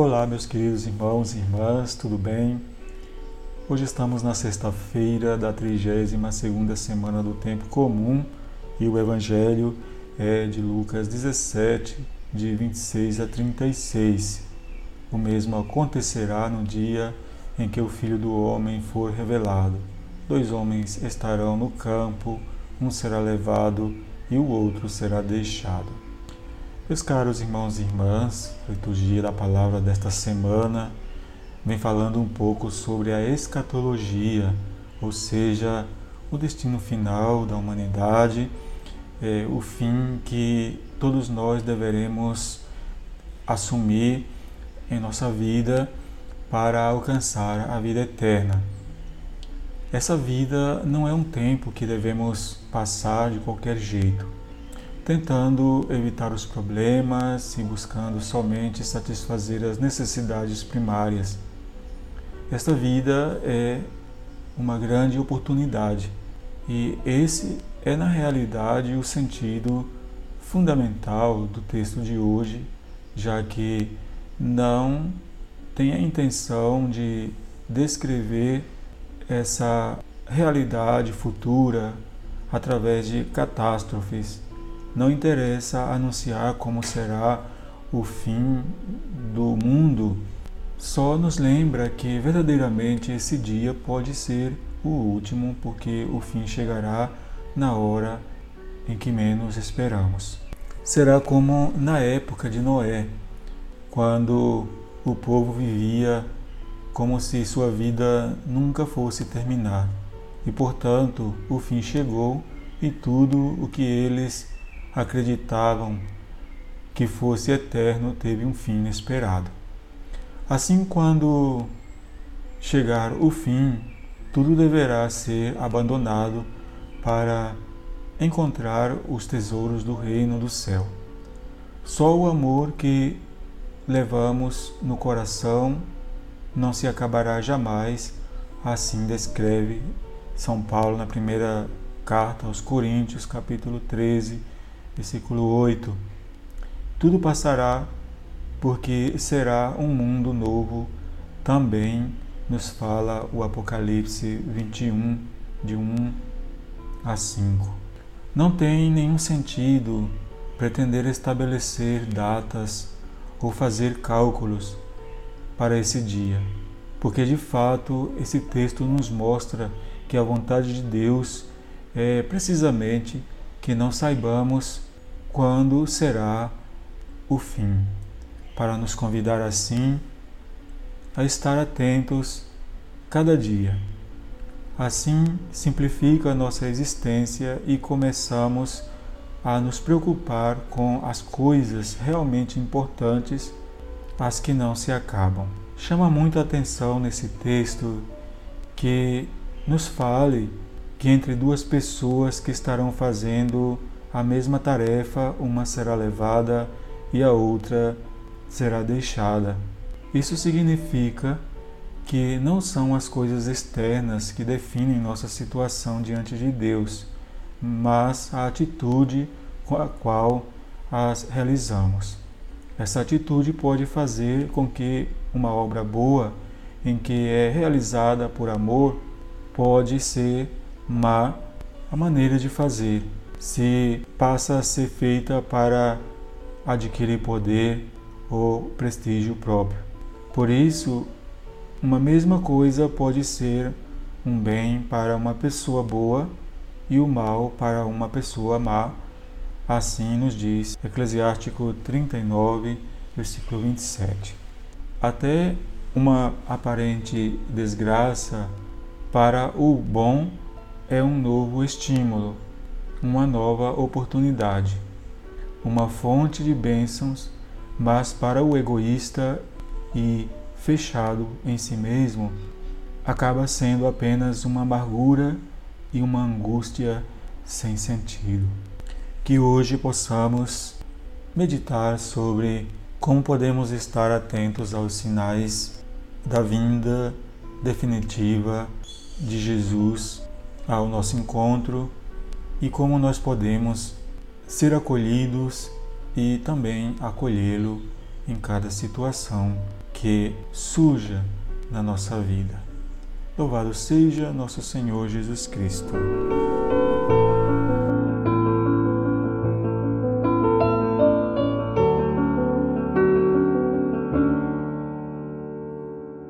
Olá, meus queridos irmãos e irmãs, tudo bem? Hoje estamos na sexta-feira da 32ª semana do tempo comum e o evangelho é de Lucas 17, de 26 a 36. O mesmo acontecerá no dia em que o Filho do homem for revelado. Dois homens estarão no campo, um será levado e o outro será deixado. Meus caros irmãos e irmãs, liturgia da palavra desta semana vem falando um pouco sobre a escatologia, ou seja, o destino final da humanidade, é, o fim que todos nós deveremos assumir em nossa vida para alcançar a vida eterna. Essa vida não é um tempo que devemos passar de qualquer jeito tentando evitar os problemas e buscando somente satisfazer as necessidades primárias. Esta vida é uma grande oportunidade e esse é, na realidade, o sentido fundamental do texto de hoje, já que não tem a intenção de descrever essa realidade futura através de catástrofes não interessa anunciar como será o fim do mundo, só nos lembra que verdadeiramente esse dia pode ser o último, porque o fim chegará na hora em que menos esperamos. Será como na época de Noé, quando o povo vivia como se sua vida nunca fosse terminar. E portanto, o fim chegou e tudo o que eles acreditavam que fosse eterno teve um fim inesperado. Assim, quando chegar o fim, tudo deverá ser abandonado para encontrar os tesouros do reino do céu. Só o amor que levamos no coração não se acabará jamais, assim descreve São Paulo na primeira carta aos Coríntios, capítulo 13, versículo 8: Tudo passará, porque será um mundo novo, também nos fala o Apocalipse 21, de 1 a 5. Não tem nenhum sentido pretender estabelecer datas ou fazer cálculos para esse dia, porque de fato esse texto nos mostra que a vontade de Deus é precisamente que não saibamos quando será o fim, para nos convidar assim a estar atentos cada dia. Assim simplifica a nossa existência e começamos a nos preocupar com as coisas realmente importantes, as que não se acabam. Chama muito a atenção nesse texto que nos fale que entre duas pessoas que estarão fazendo a mesma tarefa, uma será levada e a outra será deixada. Isso significa que não são as coisas externas que definem nossa situação diante de Deus, mas a atitude com a qual as realizamos. Essa atitude pode fazer com que uma obra boa, em que é realizada por amor, pode ser má a maneira de fazer, se passa a ser feita para adquirir poder ou prestígio próprio. Por isso, uma mesma coisa pode ser um bem para uma pessoa boa e o mal para uma pessoa má. Assim nos diz Eclesiástico 39, versículo 27. Até uma aparente desgraça para o bom é um novo estímulo uma nova oportunidade, uma fonte de bênçãos, mas para o egoísta e fechado em si mesmo, acaba sendo apenas uma amargura e uma angústia sem sentido. Que hoje possamos meditar sobre como podemos estar atentos aos sinais da vinda definitiva de Jesus ao nosso encontro e como nós podemos ser acolhidos e também acolhê-lo em cada situação que surja na nossa vida. Louvado seja nosso Senhor Jesus Cristo.